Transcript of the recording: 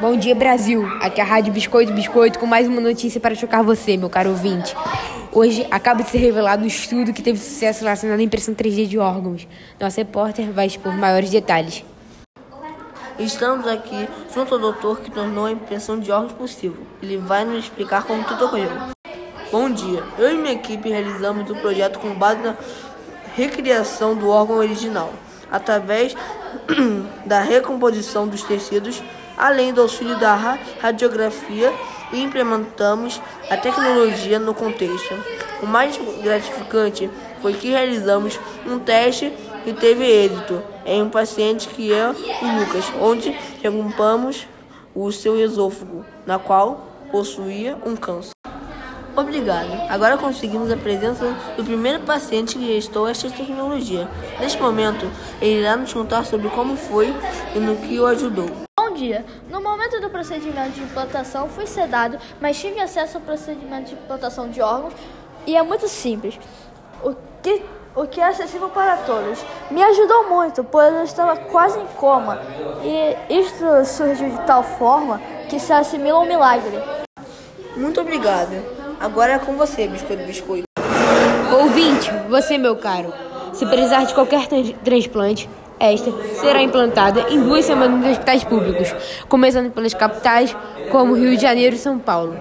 Bom dia, Brasil. Aqui é a Rádio Biscoito Biscoito com mais uma notícia para chocar você, meu caro ouvinte. Hoje acaba de ser revelado um estudo que teve sucesso relacionado à impressão 3D de órgãos. Nossa repórter vai expor maiores detalhes. Estamos aqui junto ao doutor que tornou a impressão de órgãos possível. Ele vai nos explicar como tudo ocorreu. Bom dia. Eu e minha equipe realizamos o um projeto com base na recriação do órgão original, através da recomposição dos tecidos além do auxílio da radiografia implementamos a tecnologia no contexto. O mais gratificante foi que realizamos um teste que teve êxito em um paciente que é o Lucas, onde recuperamos o seu esôfago, na qual possuía um câncer. Obrigado. Agora conseguimos a presença do primeiro paciente que gestou esta tecnologia. Neste momento, ele irá nos contar sobre como foi e no que o ajudou dia. No momento do procedimento de implantação, fui sedado, mas tive acesso ao procedimento de implantação de órgãos e é muito simples. O que, o que é acessível para todos. Me ajudou muito, pois eu estava quase em coma. E isto surgiu de tal forma que se assimila um milagre. Muito obrigado. Agora é com você, Biscoito Biscoito. Ouvinte, você, meu caro, se precisar de qualquer transplante, esta será implantada em duas semanas nos hospitais públicos, começando pelas capitais como Rio de Janeiro e São Paulo.